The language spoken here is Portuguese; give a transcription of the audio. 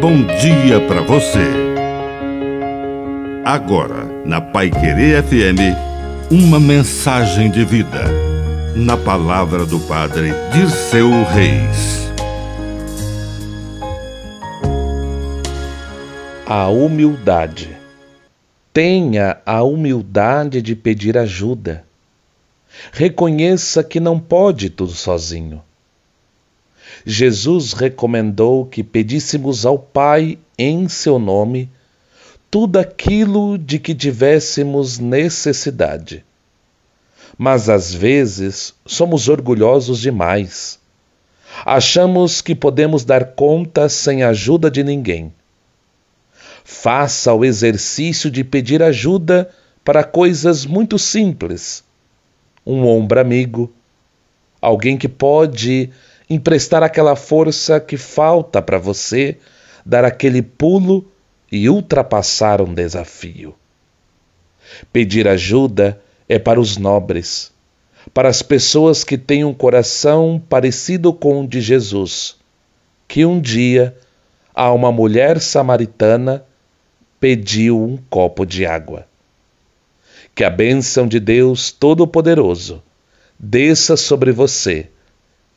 bom dia para você. Agora, na Pai Querer FM, uma mensagem de vida. Na palavra do Padre Dirceu Reis. A humildade. Tenha a humildade de pedir ajuda. Reconheça que não pode tudo sozinho Jesus recomendou que pedíssemos ao Pai em seu nome tudo aquilo de que tivéssemos necessidade. Mas às vezes somos orgulhosos demais. Achamos que podemos dar conta sem ajuda de ninguém. Faça o exercício de pedir ajuda para coisas muito simples. Um ombro amigo, alguém que pode emprestar aquela força que falta para você dar aquele pulo e ultrapassar um desafio. Pedir ajuda é para os nobres, para as pessoas que têm um coração parecido com o de Jesus, que um dia a uma mulher samaritana pediu um copo de água. Que a bênção de Deus Todo-Poderoso desça sobre você